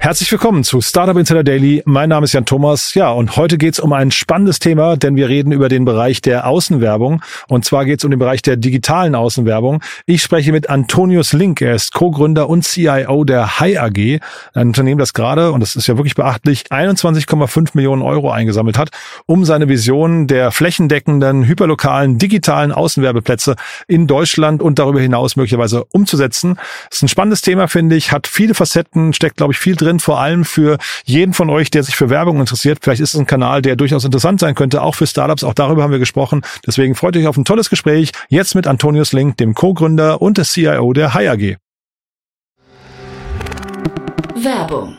Herzlich willkommen zu Startup Insider Daily. Mein Name ist Jan Thomas. Ja, und heute geht's um ein spannendes Thema, denn wir reden über den Bereich der Außenwerbung. Und zwar geht's um den Bereich der digitalen Außenwerbung. Ich spreche mit Antonius Link. Er ist Co-Gründer und CIO der Hi AG, ein Unternehmen, das gerade, und das ist ja wirklich beachtlich, 21,5 Millionen Euro eingesammelt hat, um seine Vision der flächendeckenden, hyperlokalen, digitalen Außenwerbeplätze in Deutschland und darüber hinaus möglicherweise umzusetzen. Das ist ein spannendes Thema, finde ich, hat viele Facetten, steckt, glaube ich, viel drin drin, vor allem für jeden von euch, der sich für Werbung interessiert. Vielleicht ist es ein Kanal, der durchaus interessant sein könnte, auch für Startups. Auch darüber haben wir gesprochen. Deswegen freut euch auf ein tolles Gespräch. Jetzt mit Antonius Link, dem Co-Gründer und des CIO der Hi AG. Werbung.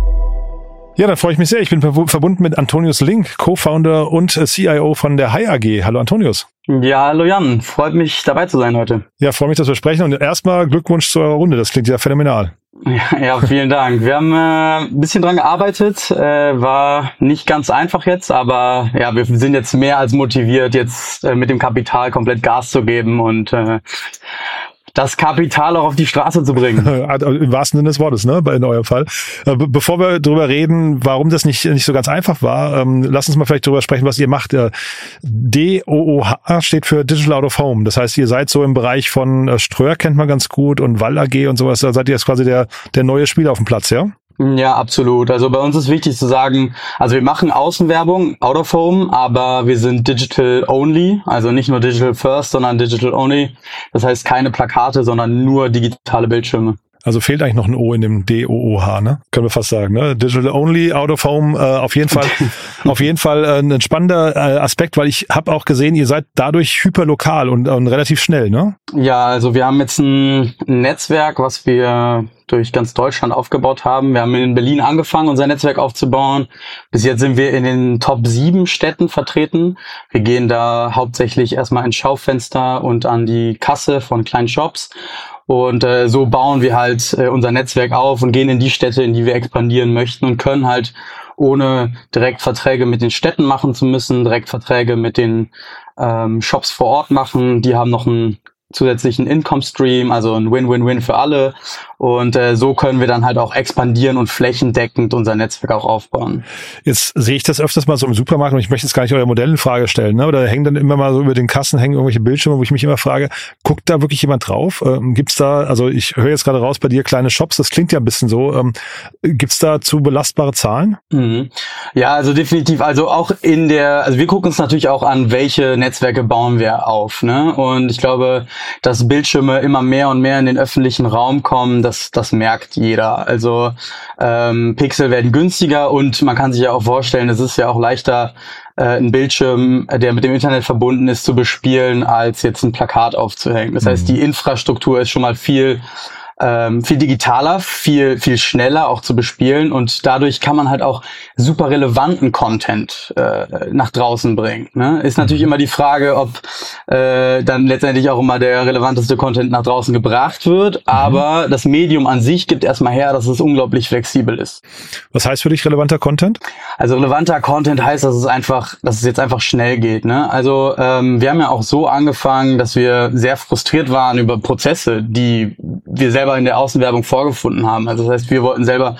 Ja, dann freue ich mich sehr. Ich bin verbunden mit Antonius Link, Co-Founder und CIO von der Hi AG. Hallo Antonius. Ja, hallo Jan. Freut mich dabei zu sein heute. Ja, freue mich, dass wir sprechen. Und erstmal Glückwunsch zu eurer Runde. Das klingt ja phänomenal. Ja, ja vielen Dank. Wir haben äh, ein bisschen dran gearbeitet. Äh, war nicht ganz einfach jetzt, aber ja, wir sind jetzt mehr als motiviert, jetzt äh, mit dem Kapital komplett Gas zu geben und äh, das Kapital auch auf die Straße zu bringen. Im wahrsten Sinne des Wortes, ne, in eurem Fall. Äh, bevor wir darüber reden, warum das nicht, nicht so ganz einfach war, ähm, lass uns mal vielleicht darüber sprechen, was ihr macht. Äh, DOOH steht für Digital Out of Home. Das heißt, ihr seid so im Bereich von äh, Ströer kennt man ganz gut und Wall AG und sowas. Da seid ihr jetzt quasi der, der neue Spieler auf dem Platz, ja? Ja, absolut. Also bei uns ist wichtig zu sagen, also wir machen Außenwerbung, out of home, aber wir sind digital only, also nicht nur digital first, sondern digital only. Das heißt keine Plakate, sondern nur digitale Bildschirme. Also fehlt eigentlich noch ein O in dem DOOH, ne? Können wir fast sagen, ne? Digital Only, Out of Home, äh, auf jeden Fall, auf jeden Fall äh, ein spannender äh, Aspekt, weil ich habe auch gesehen, ihr seid dadurch hyperlokal und, und relativ schnell, ne? Ja, also wir haben jetzt ein Netzwerk, was wir durch ganz Deutschland aufgebaut haben. Wir haben in Berlin angefangen, unser Netzwerk aufzubauen. Bis jetzt sind wir in den Top 7 Städten vertreten. Wir gehen da hauptsächlich erstmal ins Schaufenster und an die Kasse von kleinen Shops und äh, so bauen wir halt äh, unser Netzwerk auf und gehen in die Städte, in die wir expandieren möchten und können halt ohne direkt Verträge mit den Städten machen zu müssen, direkt Verträge mit den ähm, Shops vor Ort machen. Die haben noch einen zusätzlichen Income Stream, also ein Win-Win-Win für alle. Und äh, so können wir dann halt auch expandieren und flächendeckend unser Netzwerk auch aufbauen. Jetzt sehe ich das öfters mal so im Supermarkt und ich möchte jetzt gar nicht euer Modell in Frage stellen, ne? Oder hängen dann immer mal so über den Kassen hängen irgendwelche Bildschirme, wo ich mich immer frage, guckt da wirklich jemand drauf? Ähm, gibt's da, also ich höre jetzt gerade raus bei dir kleine Shops, das klingt ja ein bisschen so. Ähm, gibt's da zu belastbare Zahlen? Mhm. Ja, also definitiv. Also auch in der, also wir gucken uns natürlich auch an, welche Netzwerke bauen wir auf. Ne? Und ich glaube, dass Bildschirme immer mehr und mehr in den öffentlichen Raum kommen, das, das merkt jeder. Also ähm, Pixel werden günstiger und man kann sich ja auch vorstellen, es ist ja auch leichter, äh, einen Bildschirm, der mit dem Internet verbunden ist, zu bespielen, als jetzt ein Plakat aufzuhängen. Das heißt, mhm. die Infrastruktur ist schon mal viel ähm, viel digitaler, viel, viel schneller auch zu bespielen und dadurch kann man halt auch super relevanten Content äh, nach draußen bringen. Ne? Ist natürlich mhm. immer die Frage, ob äh, dann letztendlich auch immer der relevanteste Content nach draußen gebracht wird, mhm. aber das Medium an sich gibt erstmal her, dass es unglaublich flexibel ist. Was heißt für dich relevanter Content? Also relevanter Content heißt, dass es einfach, dass es jetzt einfach schnell geht. Ne? Also ähm, wir haben ja auch so angefangen, dass wir sehr frustriert waren über Prozesse, die wir selber selber in der Außenwerbung vorgefunden haben. Also das heißt, wir wollten selber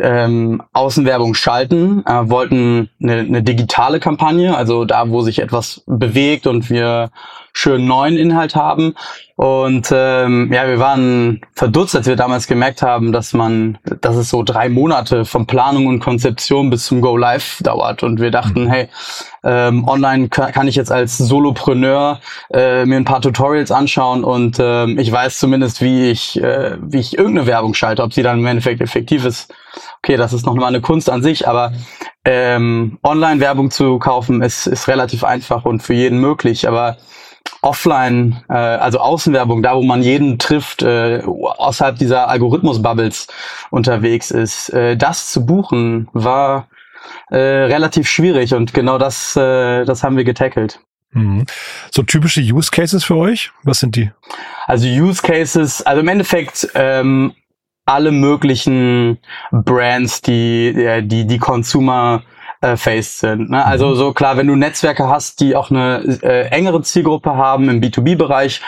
ähm, Außenwerbung schalten, äh, wollten eine, eine digitale Kampagne, also da, wo sich etwas bewegt und wir schön neuen Inhalt haben. Und ähm, ja, wir waren verdutzt, als wir damals gemerkt haben, dass man, dass es so drei Monate von Planung und Konzeption bis zum Go Live dauert. Und wir dachten, mhm. hey, ähm, online kann, kann ich jetzt als Solopreneur äh, mir ein paar Tutorials anschauen und ähm, ich weiß zumindest, wie ich, äh, wie ich irgendeine Werbung schalte, ob sie dann im Endeffekt effektiv ist. Okay, das ist noch mal eine Kunst an sich, aber ähm, Online-Werbung zu kaufen ist, ist relativ einfach und für jeden möglich. Aber offline, äh, also Außenwerbung, da wo man jeden trifft, äh, außerhalb dieser Algorithmus-Bubbles unterwegs ist, äh, das zu buchen, war äh, relativ schwierig und genau das, äh, das haben wir getackelt. Mhm. So typische Use Cases für euch? Was sind die? Also Use Cases, also im Endeffekt ähm, alle möglichen Brands, die äh, die die Consumer äh, faced sind. Ne? Also mhm. so klar, wenn du Netzwerke hast, die auch eine äh, engere Zielgruppe haben im B2B-Bereich,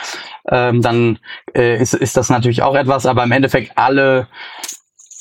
ähm, dann äh, ist, ist das natürlich auch etwas, aber im Endeffekt alle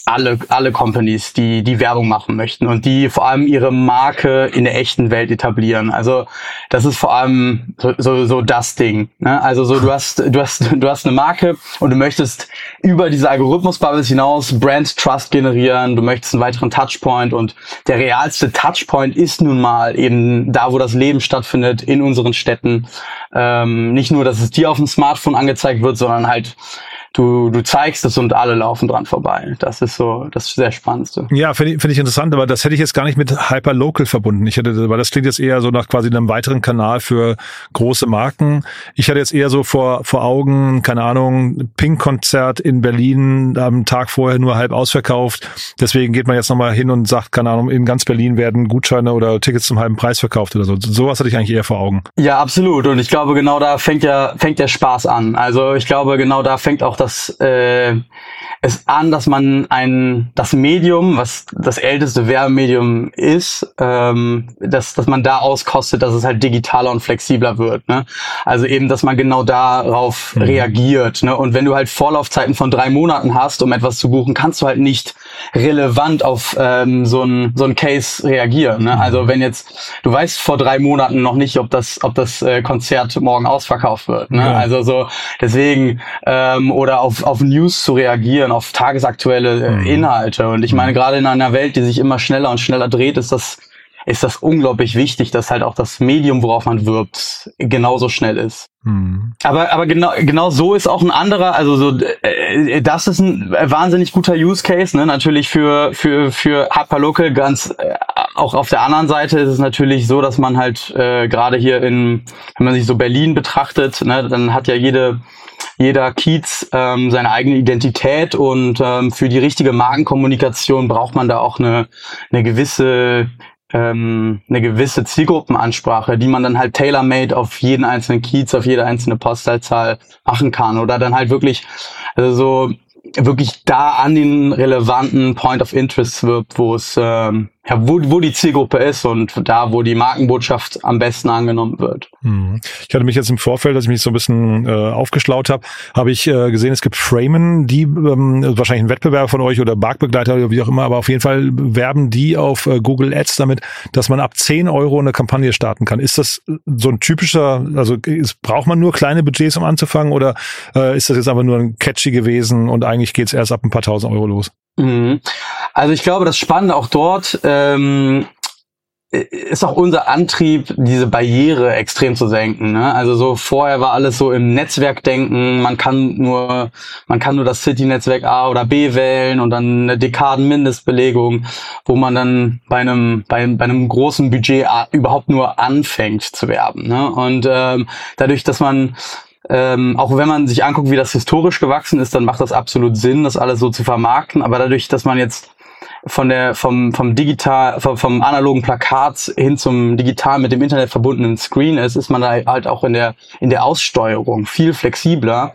alle, alle Companies, die, die Werbung machen möchten und die vor allem ihre Marke in der echten Welt etablieren. Also das ist vor allem so, so, so das Ding. Ne? Also so du hast, du hast, du hast eine Marke und du möchtest über diese Algorithmus-Bubbles hinaus Brand Trust generieren, du möchtest einen weiteren Touchpoint und der realste Touchpoint ist nun mal eben da, wo das Leben stattfindet, in unseren Städten. Ähm, nicht nur, dass es dir auf dem Smartphone angezeigt wird, sondern halt du, du zeigst es und alle laufen dran vorbei. Das ist so das sehr Spannendste. Ja, finde ich, find ich interessant, aber das hätte ich jetzt gar nicht mit Hyperlocal verbunden. Ich hätte, weil das klingt jetzt eher so nach quasi einem weiteren Kanal für große Marken. Ich hatte jetzt eher so vor, vor Augen, keine Ahnung, Pink-Konzert in Berlin am Tag vorher nur halb ausverkauft. Deswegen geht man jetzt nochmal hin und sagt, keine Ahnung, in ganz Berlin werden Gutscheine oder Tickets zum halben Preis verkauft oder so. Sowas hatte ich eigentlich eher vor Augen. Ja, absolut. Und ich glaube, genau da fängt ja, fängt der Spaß an. Also ich glaube, genau da fängt auch das äh, es an, dass man ein das Medium, was das älteste Werbemedium ist, ähm, dass dass man da auskostet, dass es halt digitaler und flexibler wird. Ne? Also eben, dass man genau darauf mhm. reagiert. Ne? Und wenn du halt Vorlaufzeiten von drei Monaten hast, um etwas zu buchen, kannst du halt nicht relevant auf ähm, so ein so ein Case reagieren. Ne? Also wenn jetzt du weißt vor drei Monaten noch nicht, ob das ob das äh, Konzert morgen ausverkauft wird. Ne? Ja. Also so deswegen ähm, oder auf auf News zu reagieren, auf tagesaktuelle äh, mhm. Inhalte. Und ich meine, mhm. gerade in einer Welt, die sich immer schneller und schneller dreht, ist das ist das unglaublich wichtig, dass halt auch das Medium, worauf man wirbt, genauso schnell ist. Mhm. Aber, aber genau, genau so ist auch ein anderer, also so, äh, das ist ein wahnsinnig guter Use Case, ne? Natürlich für, für, für Hyperlocal ganz, äh, auch auf der anderen Seite ist es natürlich so, dass man halt äh, gerade hier in, wenn man sich so Berlin betrachtet, ne, dann hat ja jede, jeder Kiez ähm, seine eigene Identität und ähm, für die richtige Markenkommunikation braucht man da auch eine, eine gewisse ähm, eine gewisse Zielgruppenansprache, die man dann halt tailor-made auf jeden einzelnen Kiez, auf jede einzelne Postleitzahl machen kann oder dann halt wirklich also so wirklich da an den relevanten Point of Interest wirbt, wo es ähm, ja, wo, wo die Zielgruppe ist und da, wo die Markenbotschaft am besten angenommen wird. Hm. Ich hatte mich jetzt im Vorfeld, als ich mich so ein bisschen äh, aufgeschlaut habe, habe ich äh, gesehen, es gibt Framen, die ähm, wahrscheinlich ein Wettbewerber von euch oder Marktbegleiter oder wie auch immer, aber auf jeden Fall werben die auf äh, Google Ads damit, dass man ab 10 Euro eine Kampagne starten kann. Ist das so ein typischer, also ist, braucht man nur kleine Budgets, um anzufangen oder äh, ist das jetzt einfach nur ein catchy gewesen und eigentlich geht's erst ab ein paar tausend Euro los? Mhm. Also ich glaube, das Spannende auch dort ähm, ist auch unser Antrieb, diese Barriere extrem zu senken. Ne? Also so vorher war alles so im Netzwerkdenken, man kann nur, man kann nur das City-Netzwerk A oder B wählen und dann eine Dekaden-Mindestbelegung, wo man dann bei einem, bei, bei einem großen Budget überhaupt nur anfängt zu werben. Ne? Und ähm, dadurch, dass man ähm, auch wenn man sich anguckt, wie das historisch gewachsen ist, dann macht das absolut Sinn, das alles so zu vermarkten. Aber dadurch, dass man jetzt von der vom vom digital vom, vom analogen Plakat hin zum digital mit dem Internet verbundenen Screen ist, ist man da halt auch in der in der Aussteuerung viel flexibler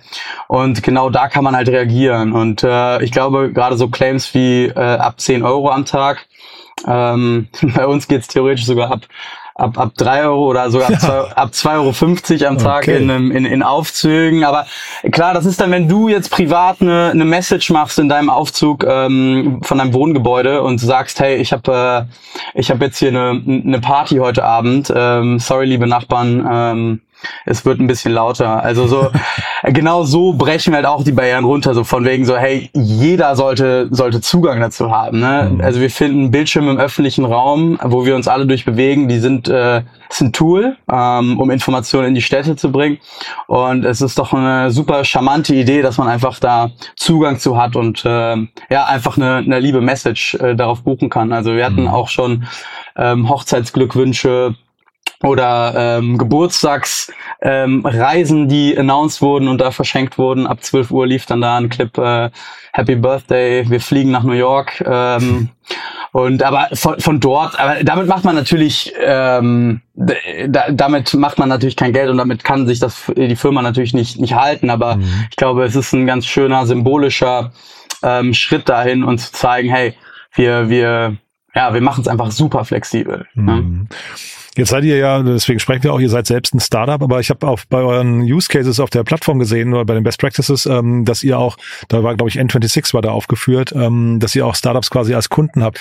und genau da kann man halt reagieren und äh, ich glaube gerade so Claims wie äh, ab 10 Euro am Tag ähm, bei uns geht's theoretisch sogar ab ab, ab drei Euro oder sogar ab, zwei, ab zwei Euro fünfzig am Tag okay. in, in, in Aufzügen. Aber klar, das ist dann, wenn du jetzt privat eine, eine Message machst in deinem Aufzug ähm, von deinem Wohngebäude und sagst, hey, ich habe äh, ich hab jetzt hier eine, eine Party heute Abend. Ähm, sorry, liebe Nachbarn. Ähm, es wird ein bisschen lauter. Also so, genau so brechen wir halt auch die Barrieren runter, so von wegen so, hey, jeder sollte, sollte Zugang dazu haben. Ne? Mhm. Also wir finden Bildschirme im öffentlichen Raum, wo wir uns alle durchbewegen, die sind, äh, ist ein Tool, ähm, um Informationen in die Städte zu bringen. Und es ist doch eine super charmante Idee, dass man einfach da Zugang zu hat und äh, ja, einfach eine, eine liebe Message äh, darauf buchen kann. Also wir hatten mhm. auch schon ähm, Hochzeitsglückwünsche oder ähm, Geburtstagsreisen, ähm, die announced wurden und da verschenkt wurden. Ab 12 Uhr lief dann da ein Clip äh, Happy Birthday, wir fliegen nach New York. Ähm, und aber von, von dort, aber damit macht man natürlich, ähm, da, damit macht man natürlich kein Geld und damit kann sich das die Firma natürlich nicht nicht halten. Aber mhm. ich glaube, es ist ein ganz schöner symbolischer ähm, Schritt dahin, und zu zeigen, hey, wir wir ja, wir machen es einfach super flexibel. Ne? Mhm. Ne? Jetzt seid ihr ja, deswegen sprechen wir auch, ihr seid selbst ein Startup, aber ich habe auch bei euren Use Cases auf der Plattform gesehen oder bei den Best Practices, ähm, dass ihr auch, da war glaube ich N26 war da aufgeführt, ähm, dass ihr auch Startups quasi als Kunden habt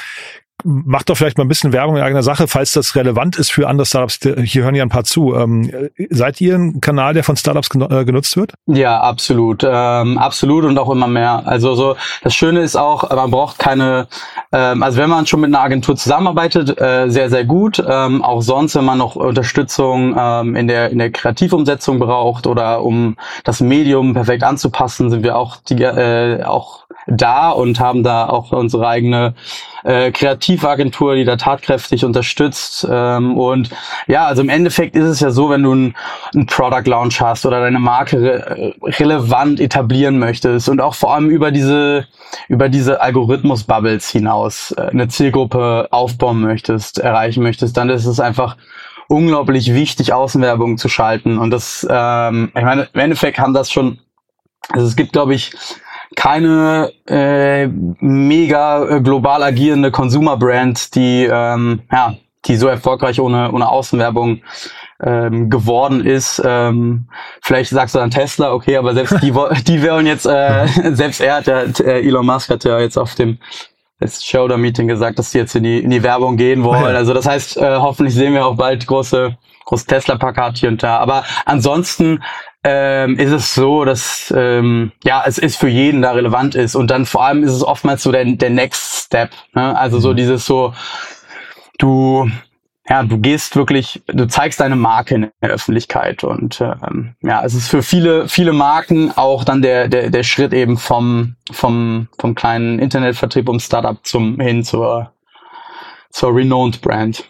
macht doch vielleicht mal ein bisschen Werbung in eigener Sache, falls das relevant ist für andere Startups. Hier hören ja ein paar zu. Ähm, seid ihr ein Kanal, der von Startups äh, genutzt wird? Ja, absolut. Ähm, absolut und auch immer mehr. Also so das Schöne ist auch, man braucht keine, ähm, also wenn man schon mit einer Agentur zusammenarbeitet, äh, sehr, sehr gut. Ähm, auch sonst, wenn man noch Unterstützung ähm, in, der, in der Kreativumsetzung braucht oder um das Medium perfekt anzupassen, sind wir auch, die, äh, auch da und haben da auch unsere eigene äh, Kreativagentur, die da tatkräftig unterstützt. Ähm, und ja, also im Endeffekt ist es ja so, wenn du einen, Product Launch hast oder deine Marke re relevant etablieren möchtest und auch vor allem über diese über diese Algorithmus-Bubbles hinaus äh, eine Zielgruppe aufbauen möchtest, erreichen möchtest, dann ist es einfach unglaublich wichtig, Außenwerbung zu schalten. Und das, ähm, ich meine, im Endeffekt haben das schon, also es gibt, glaube ich, keine äh, mega äh, global agierende Consumer Brand, die ähm, ja, die so erfolgreich ohne ohne Außenwerbung ähm, geworden ist. Ähm, vielleicht sagst du dann Tesla, okay, aber selbst die die wollen jetzt äh, selbst er hat ja äh, Elon Musk hat ja jetzt auf dem das Shoulder Meeting gesagt, dass sie jetzt in die in die Werbung gehen wollen. Also das heißt, äh, hoffentlich sehen wir auch bald große große Tesla Plakat hier und da. Aber ansonsten ähm, ist es so, dass ähm, ja es ist für jeden da relevant ist und dann vor allem ist es oftmals so der der Next Step. Ne? Also so mhm. dieses so du ja, du gehst wirklich, du zeigst deine Marke in der Öffentlichkeit und ähm, ja, es ist für viele viele Marken auch dann der der der Schritt eben vom vom vom kleinen Internetvertrieb um Startup zum hin zur zur renowned Brand.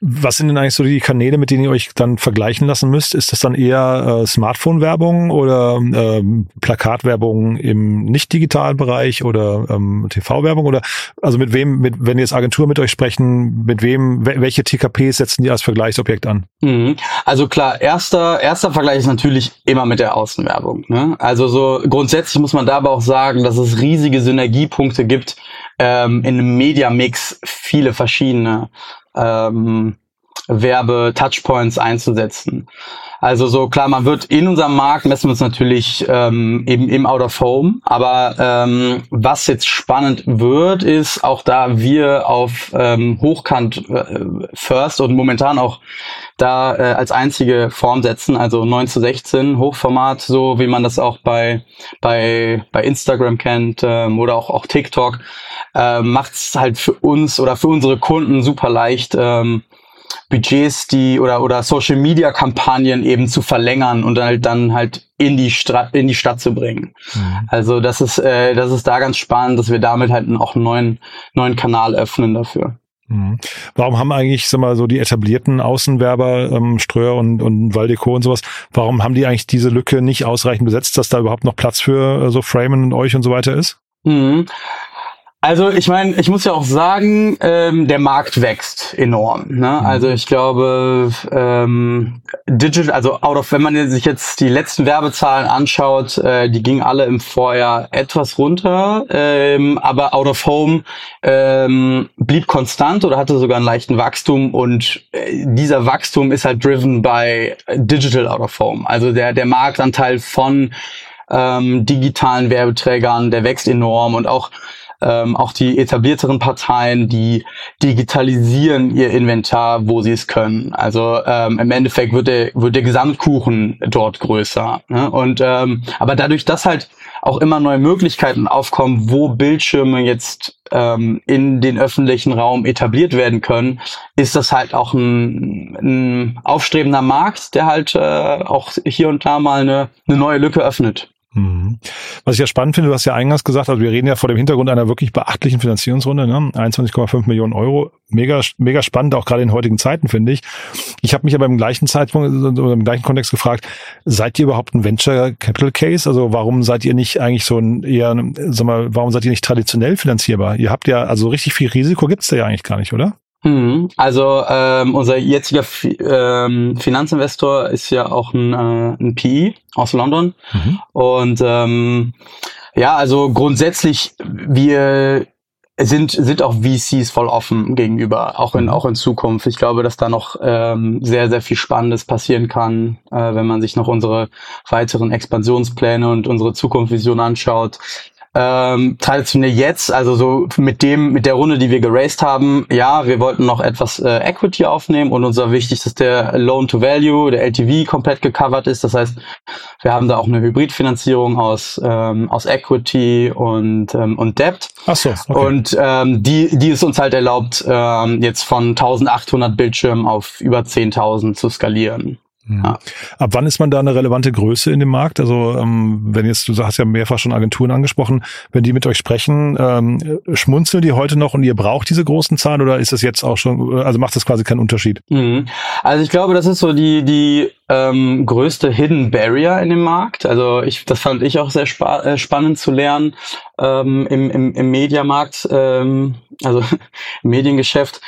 Was sind denn eigentlich so die Kanäle, mit denen ihr euch dann vergleichen lassen müsst? Ist das dann eher äh, Smartphone-Werbung oder ähm, Plakatwerbung im nicht-digitalen Bereich oder ähm, TV-Werbung? Oder also mit wem, mit, wenn ihr jetzt Agentur mit euch sprechen, mit wem, welche TKPs setzen die als Vergleichsobjekt an? Mhm. Also klar, erster, erster Vergleich ist natürlich immer mit der Außenwerbung. Ne? Also so grundsätzlich muss man da aber auch sagen, dass es riesige Synergiepunkte gibt ähm, in einem Media-Mix viele verschiedene ähm, Werbe-Touchpoints einzusetzen. Also so klar, man wird in unserem Markt messen wir uns natürlich ähm, eben im Out of Home, aber ähm, was jetzt spannend wird, ist auch da wir auf ähm, Hochkant äh, First und momentan auch da äh, als einzige Form setzen, also 9 zu 16 Hochformat, so wie man das auch bei bei bei Instagram kennt ähm, oder auch auch TikTok, äh, macht es halt für uns oder für unsere Kunden super leicht. Ähm, Budgets, die oder oder Social Media Kampagnen eben zu verlängern und halt dann halt in die Stadt in die Stadt zu bringen. Mhm. Also das ist äh, das ist da ganz spannend, dass wir damit halt auch einen neuen neuen Kanal öffnen dafür. Mhm. Warum haben eigentlich, sag mal, so die etablierten Außenwerber, ähm, Ströer und, und Valdeco und sowas, warum haben die eigentlich diese Lücke nicht ausreichend besetzt, dass da überhaupt noch Platz für äh, so Framen und euch und so weiter ist? Mhm. Also ich meine, ich muss ja auch sagen, ähm, der Markt wächst enorm. Ne? Mhm. Also ich glaube, ähm, Digital, also out of, wenn man sich jetzt die letzten Werbezahlen anschaut, äh, die gingen alle im Vorjahr etwas runter, ähm, aber out of home ähm, blieb konstant oder hatte sogar einen leichten Wachstum und äh, dieser Wachstum ist halt driven by Digital out of home. Also der der Marktanteil von ähm, digitalen Werbeträgern, der wächst enorm und auch ähm, auch die etablierteren Parteien, die digitalisieren ihr Inventar, wo sie es können. Also ähm, im Endeffekt wird der, wird der Gesamtkuchen dort größer. Ne? Und ähm, aber dadurch, dass halt auch immer neue Möglichkeiten aufkommen, wo Bildschirme jetzt ähm, in den öffentlichen Raum etabliert werden können, ist das halt auch ein, ein aufstrebender Markt, der halt äh, auch hier und da mal eine, eine neue Lücke öffnet. Mhm. Was ich ja spannend finde, du hast ja eingangs gesagt, also wir reden ja vor dem Hintergrund einer wirklich beachtlichen Finanzierungsrunde, ne? 21,5 Millionen Euro. Mega, mega spannend, auch gerade in heutigen Zeiten, finde ich. Ich habe mich aber im gleichen Zeitpunkt oder im gleichen Kontext gefragt, seid ihr überhaupt ein Venture Capital Case? Also warum seid ihr nicht eigentlich so ein eher, sag mal, warum seid ihr nicht traditionell finanzierbar? Ihr habt ja, also richtig viel Risiko gibt's da ja eigentlich gar nicht, oder? Mhm. Also ähm, unser jetziger Fi ähm, Finanzinvestor ist ja auch ein, äh, ein PI aus London. Mhm. Und ähm, ja, also grundsätzlich, wir sind, sind auch VCs voll offen gegenüber, auch in, mhm. auch in Zukunft. Ich glaube, dass da noch ähm, sehr, sehr viel Spannendes passieren kann, äh, wenn man sich noch unsere weiteren Expansionspläne und unsere Zukunftsvision anschaut ähm, traditionell jetzt, also so mit dem, mit der Runde, die wir geraced haben, ja, wir wollten noch etwas äh, Equity aufnehmen und unser wichtigstes der Loan to Value, der LTV komplett gecovert ist. Das heißt, wir haben da auch eine Hybridfinanzierung aus ähm, aus Equity und ähm, und Debt. Ach so, okay. Und ähm, die die ist uns halt erlaubt, ähm, jetzt von 1800 Bildschirmen auf über 10.000 zu skalieren. Ja. Ab wann ist man da eine relevante Größe in dem Markt? Also ähm, wenn jetzt, du hast ja mehrfach schon Agenturen angesprochen, wenn die mit euch sprechen, ähm, schmunzeln die heute noch und ihr braucht diese großen Zahlen oder ist das jetzt auch schon, also macht das quasi keinen Unterschied? Mhm. Also ich glaube, das ist so die, die ähm, größte Hidden Barrier in dem Markt. Also ich, das fand ich auch sehr spa äh, spannend zu lernen ähm, im, im, im Mediamarkt, ähm, also im Mediengeschäft,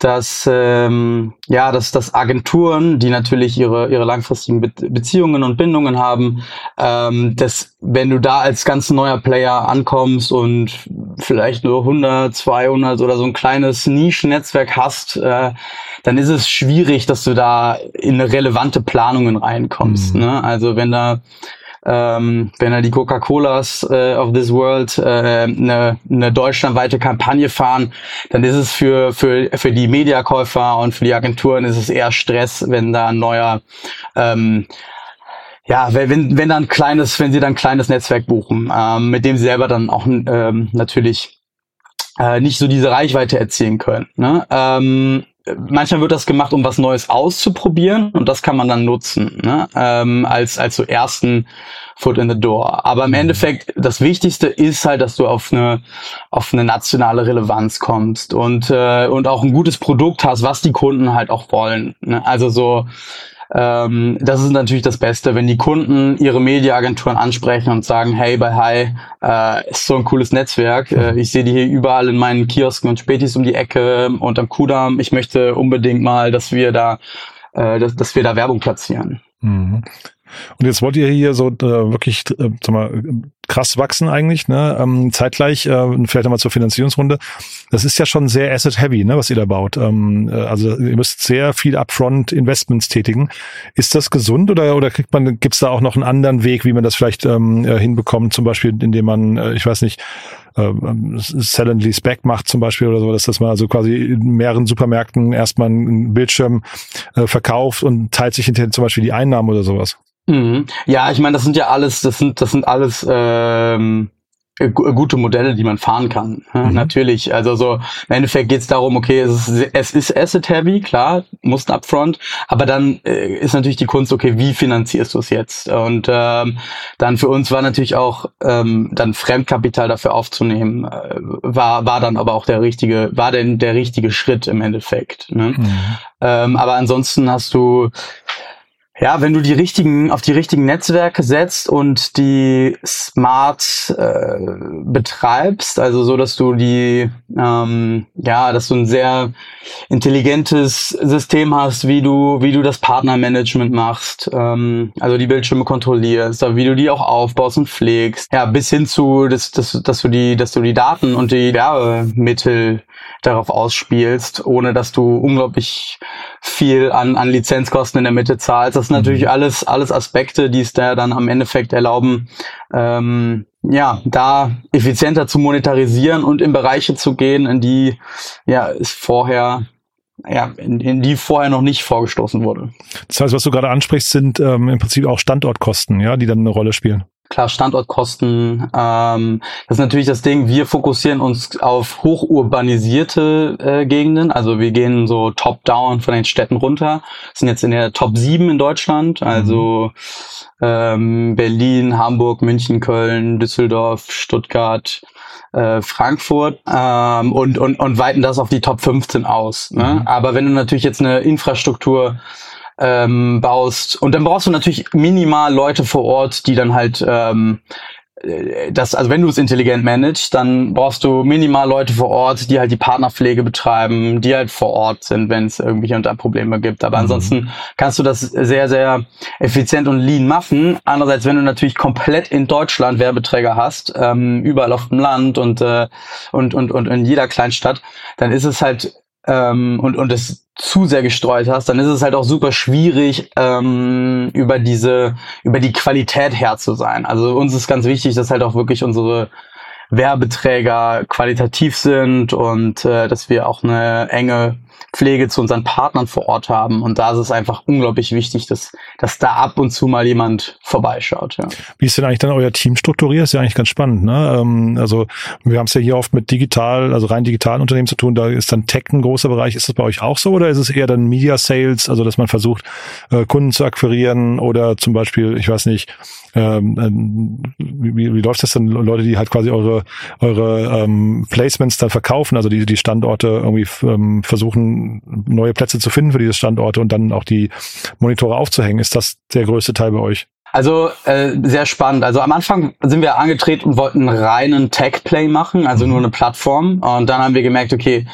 dass ähm, ja, dass, dass Agenturen, die natürlich ihre ihre langfristigen Be Beziehungen und Bindungen haben, ähm, dass wenn du da als ganz neuer Player ankommst und vielleicht nur 100, 200 oder so ein kleines Nischennetzwerk hast, äh, dann ist es schwierig, dass du da in eine relevante Planungen reinkommst. Mhm. Ne? Also wenn da ähm, wenn da die Coca-Colas äh, of this world äh, eine, eine deutschlandweite Kampagne fahren, dann ist es für, für, für die Mediakäufer und für die Agenturen ist es eher Stress, wenn da ein neuer ähm, ja, wenn, wenn dann kleines, wenn sie dann ein kleines Netzwerk buchen, ähm, mit dem sie selber dann auch ähm, natürlich äh, nicht so diese Reichweite erzielen können. Ne? Ähm, manchmal wird das gemacht, um was Neues auszuprobieren und das kann man dann nutzen, ne? ähm, als, als so ersten Foot in the Door. Aber im mhm. Endeffekt, das Wichtigste ist halt, dass du auf eine, auf eine nationale Relevanz kommst und, äh, und auch ein gutes Produkt hast, was die Kunden halt auch wollen. Ne? Also so, ähm, das ist natürlich das Beste, wenn die Kunden ihre Mediaagenturen ansprechen und sagen, hey, bei Hi äh, ist so ein cooles Netzwerk. Äh, ich sehe die hier überall in meinen Kiosken und Spätis um die Ecke und am Kudamm. Ich möchte unbedingt mal, dass wir da, äh, dass, dass wir da Werbung platzieren. Mhm. Und jetzt wollt ihr hier so äh, wirklich äh, sag mal, krass wachsen eigentlich, ne? Ähm, zeitgleich, äh, vielleicht einmal zur Finanzierungsrunde. Das ist ja schon sehr asset-heavy, ne, was ihr da baut. Ähm, äh, also ihr müsst sehr viel Upfront Investments tätigen. Ist das gesund oder, oder kriegt man, gibt's da auch noch einen anderen Weg, wie man das vielleicht ähm, äh, hinbekommt, zum Beispiel, indem man, äh, ich weiß nicht, äh, Sell and Lease Back macht zum Beispiel oder so, dass das man also quasi in mehreren Supermärkten erstmal einen Bildschirm äh, verkauft und teilt sich hinterher zum Beispiel die Einnahmen oder sowas. Mhm. Ja, ich meine, das sind ja alles, das sind, das sind alles ähm, gute Modelle, die man fahren kann. Ja, mhm. Natürlich. Also so im Endeffekt geht es darum, okay, es ist, es ist Asset Heavy, klar, muss upfront, aber dann äh, ist natürlich die Kunst, okay, wie finanzierst du es jetzt? Und ähm, dann für uns war natürlich auch ähm, dann Fremdkapital dafür aufzunehmen, äh, war war dann aber auch der richtige, war denn der richtige Schritt im Endeffekt. Ne? Mhm. Ähm, aber ansonsten hast du ja, wenn du die richtigen, auf die richtigen Netzwerke setzt und die smart äh, betreibst, also so, dass du die, ähm, ja, dass du ein sehr intelligentes System hast, wie du, wie du das Partnermanagement machst, ähm, also die Bildschirme kontrollierst, wie du die auch aufbaust und pflegst, ja, bis hin zu, dass, dass, dass du die, dass du die Daten und die Werbemittel darauf ausspielst, ohne dass du unglaublich viel an, an Lizenzkosten in der Mitte zahlst. Das sind natürlich alles, alles Aspekte, die es da dann am Endeffekt erlauben, ähm, ja, da effizienter zu monetarisieren und in Bereiche zu gehen, in die ja es vorher ja, in, in die vorher noch nicht vorgestoßen wurde. Das heißt, was du gerade ansprichst, sind ähm, im Prinzip auch Standortkosten, ja, die dann eine Rolle spielen. Klar, Standortkosten. Ähm, das ist natürlich das Ding. Wir fokussieren uns auf hochurbanisierte äh, Gegenden. Also wir gehen so top-down von den Städten runter. Sind jetzt in der Top 7 in Deutschland. Also ähm, Berlin, Hamburg, München, Köln, Düsseldorf, Stuttgart, äh, Frankfurt ähm, und, und, und weiten das auf die Top 15 aus. Ne? Mhm. Aber wenn du natürlich jetzt eine Infrastruktur ähm, baust. Und dann brauchst du natürlich minimal Leute vor Ort, die dann halt ähm, äh, das, also wenn du es intelligent managst, dann brauchst du minimal Leute vor Ort, die halt die Partnerpflege betreiben, die halt vor Ort sind, wenn es irgendwie unter Probleme gibt. Aber mhm. ansonsten kannst du das sehr, sehr effizient und lean machen. Andererseits, wenn du natürlich komplett in Deutschland Werbeträger hast, ähm, überall auf dem Land und, äh, und, und, und in jeder Kleinstadt, dann ist es halt ähm, und, und es zu sehr gestreut hast, dann ist es halt auch super schwierig, ähm, über diese, über die Qualität her zu sein. Also uns ist ganz wichtig, dass halt auch wirklich unsere Werbeträger qualitativ sind und äh, dass wir auch eine enge Pflege zu unseren Partnern vor Ort haben. Und da ist es einfach unglaublich wichtig, dass, dass da ab und zu mal jemand vorbeischaut. Ja. Wie ist denn eigentlich dann euer Team strukturiert? Ist ja eigentlich ganz spannend. Ne? Ähm, also wir haben es ja hier oft mit digital, also rein digitalen Unternehmen zu tun. Da ist dann Tech ein großer Bereich. Ist das bei euch auch so oder ist es eher dann Media Sales, also dass man versucht, äh, Kunden zu akquirieren oder zum Beispiel, ich weiß nicht, ähm, ähm, wie, wie läuft das denn? Leute, die halt quasi eure, eure ähm, Placements dann verkaufen, also die, die Standorte irgendwie versuchen, neue Plätze zu finden für diese Standorte und dann auch die Monitore aufzuhängen. Ist das der größte Teil bei euch? Also äh, sehr spannend. Also am Anfang sind wir angetreten und wollten reinen Tech-Play machen, also nur eine Plattform. Und dann haben wir gemerkt, okay,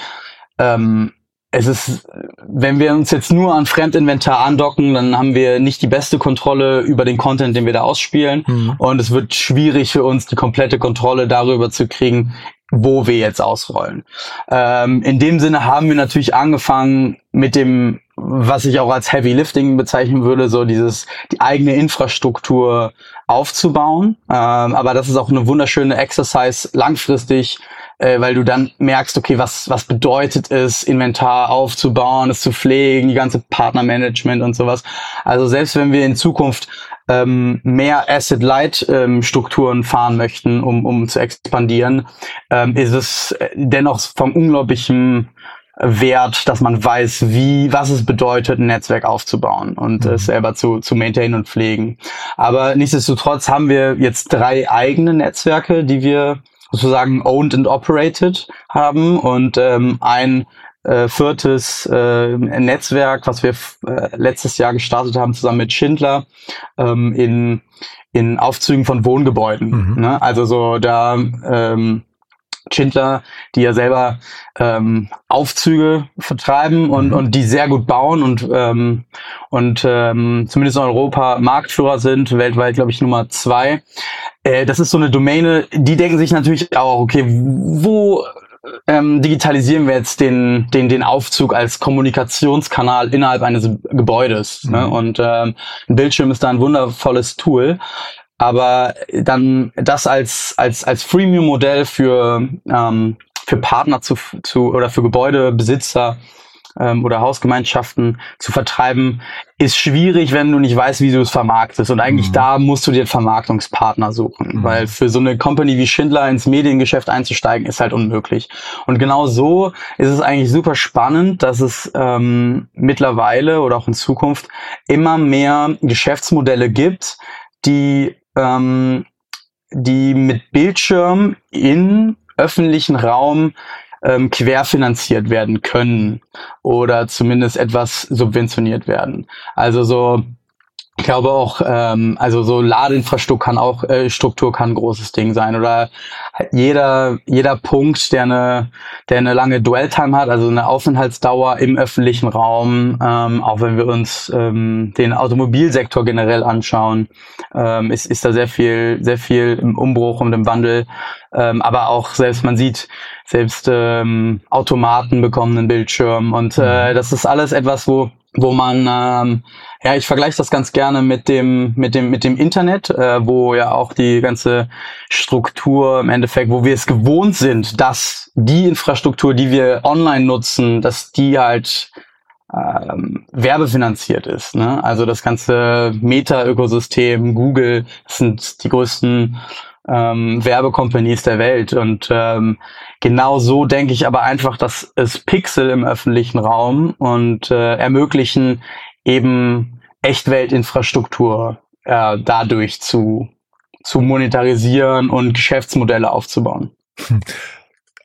ähm, es ist, wenn wir uns jetzt nur an Fremdinventar andocken, dann haben wir nicht die beste Kontrolle über den Content, den wir da ausspielen. Mhm. Und es wird schwierig für uns, die komplette Kontrolle darüber zu kriegen, wo wir jetzt ausrollen. Ähm, in dem Sinne haben wir natürlich angefangen mit dem, was ich auch als Heavy Lifting bezeichnen würde, so dieses, die eigene Infrastruktur aufzubauen. Ähm, aber das ist auch eine wunderschöne Exercise langfristig äh, weil du dann merkst, okay, was, was bedeutet es, Inventar aufzubauen, es zu pflegen, die ganze Partnermanagement und sowas. Also selbst wenn wir in Zukunft ähm, mehr Asset-Light-Strukturen ähm, fahren möchten, um, um zu expandieren, ähm, ist es dennoch vom unglaublichen Wert, dass man weiß, wie, was es bedeutet, ein Netzwerk aufzubauen und mhm. es selber zu, zu maintainen und pflegen. Aber nichtsdestotrotz haben wir jetzt drei eigene Netzwerke, die wir sozusagen owned and operated haben und ähm, ein äh, viertes äh, Netzwerk, was wir äh, letztes Jahr gestartet haben, zusammen mit Schindler ähm, in, in Aufzügen von Wohngebäuden. Mhm. Ne? Also so da ähm, Schindler, die ja selber ähm, Aufzüge vertreiben und, mhm. und die sehr gut bauen und, ähm, und ähm, zumindest in Europa Marktführer sind, weltweit glaube ich Nummer zwei. Äh, das ist so eine Domäne, die denken sich natürlich auch, okay, wo ähm, digitalisieren wir jetzt den, den, den Aufzug als Kommunikationskanal innerhalb eines Gebäudes. Ne? Mhm. Ne? Und ähm, ein Bildschirm ist da ein wundervolles Tool aber dann das als als als Freemium-Modell für ähm, für Partner zu, zu oder für Gebäudebesitzer ähm, oder Hausgemeinschaften zu vertreiben, ist schwierig, wenn du nicht weißt, wie du es vermarktest. Und eigentlich mhm. da musst du dir einen Vermarktungspartner suchen, mhm. weil für so eine Company wie Schindler ins Mediengeschäft einzusteigen, ist halt unmöglich. Und genau so ist es eigentlich super spannend, dass es ähm, mittlerweile oder auch in Zukunft immer mehr Geschäftsmodelle gibt, die ähm, die mit Bildschirm in öffentlichen Raum ähm, querfinanziert werden können oder zumindest etwas subventioniert werden. Also so ich glaube auch, ähm, also so Ladeinfrastruktur kann auch äh, Struktur kann ein großes Ding sein oder jeder jeder Punkt, der eine der eine lange Dwell-Time hat, also eine Aufenthaltsdauer im öffentlichen Raum, ähm, auch wenn wir uns ähm, den Automobilsektor generell anschauen, ähm, ist ist da sehr viel sehr viel im Umbruch und im Wandel, ähm, aber auch selbst man sieht selbst ähm, Automaten bekommen einen Bildschirm und äh, mhm. das ist alles etwas, wo wo man ähm, ja, ich vergleiche das ganz gerne mit dem mit dem mit dem Internet, äh, wo ja auch die ganze Struktur im Endeffekt, wo wir es gewohnt sind, dass die Infrastruktur, die wir online nutzen, dass die halt ähm, werbefinanziert ist. Ne? Also das ganze Meta-Ökosystem, Google, das sind die größten ähm, Werbecompanies der Welt. Und ähm, genau so denke ich aber einfach, dass es Pixel im öffentlichen Raum und äh, ermöglichen eben Echtweltinfrastruktur äh, dadurch zu, zu monetarisieren und Geschäftsmodelle aufzubauen.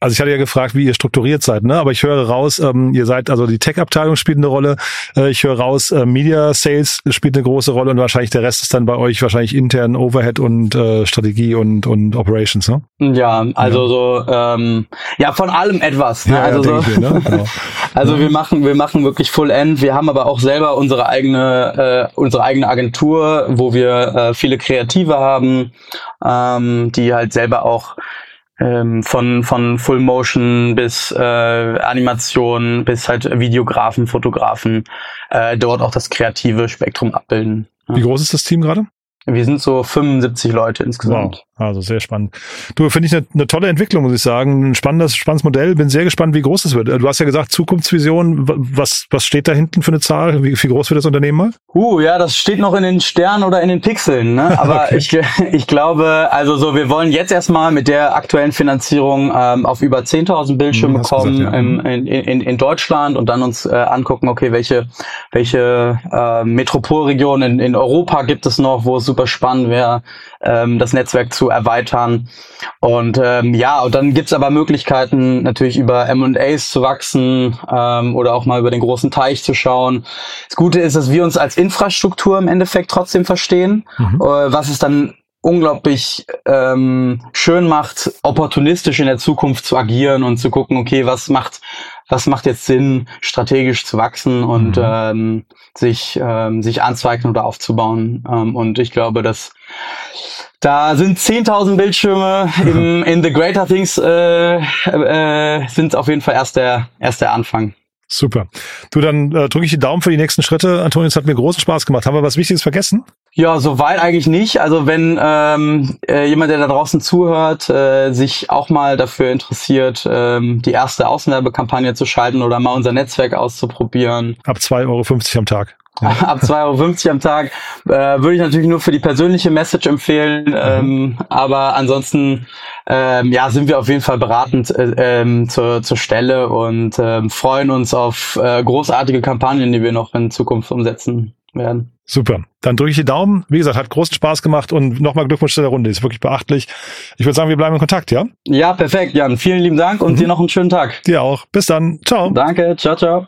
Also ich hatte ja gefragt, wie ihr strukturiert seid, ne? Aber ich höre raus, ähm, ihr seid, also die Tech-Abteilung spielt eine Rolle. Äh, ich höre raus, äh, Media Sales spielt eine große Rolle und wahrscheinlich der Rest ist dann bei euch wahrscheinlich intern Overhead und äh, Strategie und, und Operations, ne? Ja, also ja. so ähm, ja von allem etwas. Ne? Ja, also ja, so, mir, ne? genau. also wir machen, wir machen wirklich Full End. Wir haben aber auch selber unsere eigene, äh, unsere eigene Agentur, wo wir äh, viele Kreative haben, ähm, die halt selber auch ähm, von, von Full Motion bis äh, Animation bis halt Videografen, Fotografen äh, dort auch das kreative Spektrum abbilden. Wie groß ist das Team gerade? Wir sind so 75 Leute insgesamt. Wow, also sehr spannend. Du, finde ich eine, eine tolle Entwicklung, muss ich sagen. Ein spannendes, spannendes Modell. Bin sehr gespannt, wie groß es wird. Du hast ja gesagt, Zukunftsvision. Was, was steht da hinten für eine Zahl? Wie, wie groß wird das Unternehmen mal? Uh, ja, das steht noch in den Sternen oder in den Pixeln. Ne? Aber okay. ich, ich glaube, also so, wir wollen jetzt erstmal mit der aktuellen Finanzierung ähm, auf über 10.000 Bildschirme kommen gesagt, ja. im, in, in, in Deutschland und dann uns äh, angucken, okay, welche, welche äh, Metropolregionen in, in Europa gibt es noch, wo es super spannend wäre, ähm, das Netzwerk zu erweitern. Und ähm, ja, und dann gibt's aber Möglichkeiten, natürlich über M&As zu wachsen ähm, oder auch mal über den großen Teich zu schauen. Das Gute ist, dass wir uns als Infrastruktur im Endeffekt trotzdem verstehen, mhm. äh, was es dann unglaublich ähm, schön macht, opportunistisch in der Zukunft zu agieren und zu gucken, okay, was macht was macht jetzt Sinn, strategisch zu wachsen und mhm. ähm, sich, ähm, sich anzueignen oder aufzubauen. Ähm, und ich glaube, dass da sind 10.000 Bildschirme im, in The Greater Things äh, äh, sind auf jeden Fall erst der, erst der Anfang. Super. Du, dann äh, drücke ich die Daumen für die nächsten Schritte. Antonius hat mir großen Spaß gemacht. Haben wir was Wichtiges vergessen? Ja, soweit eigentlich nicht. Also wenn ähm, äh, jemand, der da draußen zuhört, äh, sich auch mal dafür interessiert, ähm, die erste Außenwerbekampagne zu schalten oder mal unser Netzwerk auszuprobieren. Ab 2,50 Euro am Tag. Ab 2,50 Euro am Tag äh, würde ich natürlich nur für die persönliche Message empfehlen. Mhm. Ähm, aber ansonsten ähm, ja, sind wir auf jeden Fall beratend äh, ähm, zur, zur Stelle und ähm, freuen uns auf äh, großartige Kampagnen, die wir noch in Zukunft umsetzen werden. Super. Dann drücke ich die Daumen. Wie gesagt, hat großen Spaß gemacht und nochmal Glückwunsch zu der Runde. Ist wirklich beachtlich. Ich würde sagen, wir bleiben in Kontakt, ja? Ja, perfekt, Jan. Vielen lieben Dank und mhm. dir noch einen schönen Tag. Dir auch. Bis dann. Ciao. Danke. Ciao, ciao.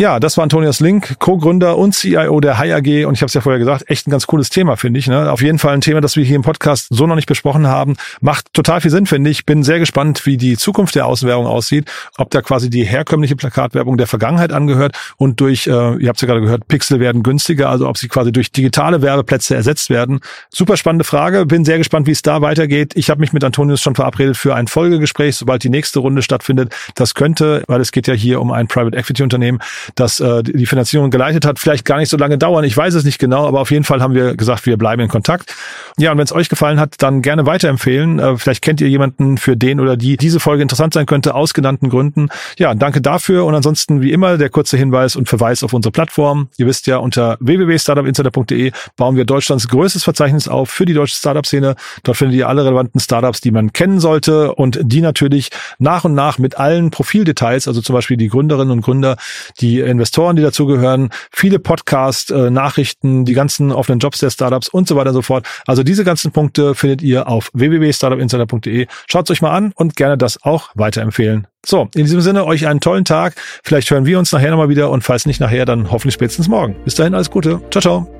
Ja, das war Antonius Link, Co-Gründer und CIO der Hi AG und ich habe es ja vorher gesagt, echt ein ganz cooles Thema, finde ich. Ne? Auf jeden Fall ein Thema, das wir hier im Podcast so noch nicht besprochen haben. Macht total viel Sinn, finde ich. Bin sehr gespannt, wie die Zukunft der Außenwerbung aussieht, ob da quasi die herkömmliche Plakatwerbung der Vergangenheit angehört und durch, äh, ihr habt es ja gerade gehört, Pixel werden günstiger, also ob sie quasi durch digitale Werbeplätze ersetzt werden. Super spannende Frage. Bin sehr gespannt, wie es da weitergeht. Ich habe mich mit Antonius schon verabredet für ein Folgegespräch, sobald die nächste Runde stattfindet. Das könnte, weil es geht ja hier um ein Private Equity Unternehmen, das äh, die Finanzierung geleitet hat, vielleicht gar nicht so lange dauern. Ich weiß es nicht genau, aber auf jeden Fall haben wir gesagt, wir bleiben in Kontakt. Ja, und wenn es euch gefallen hat, dann gerne weiterempfehlen. Äh, vielleicht kennt ihr jemanden, für den oder die diese Folge interessant sein könnte, aus genannten Gründen. Ja, danke dafür und ansonsten wie immer der kurze Hinweis und Verweis auf unsere Plattform. Ihr wisst ja, unter www.startupinsider.de bauen wir Deutschlands größtes Verzeichnis auf für die deutsche Startup-Szene. Dort findet ihr alle relevanten Startups, die man kennen sollte und die natürlich nach und nach mit allen Profildetails, also zum Beispiel die Gründerinnen und Gründer, die Investoren, die dazugehören, viele Podcasts, äh, Nachrichten, die ganzen offenen Jobs der Startups und so weiter und so fort. Also diese ganzen Punkte findet ihr auf www.startupinsider.de. Schaut es euch mal an und gerne das auch weiterempfehlen. So, in diesem Sinne euch einen tollen Tag. Vielleicht hören wir uns nachher nochmal wieder und falls nicht nachher, dann hoffentlich spätestens morgen. Bis dahin alles Gute. Ciao, ciao.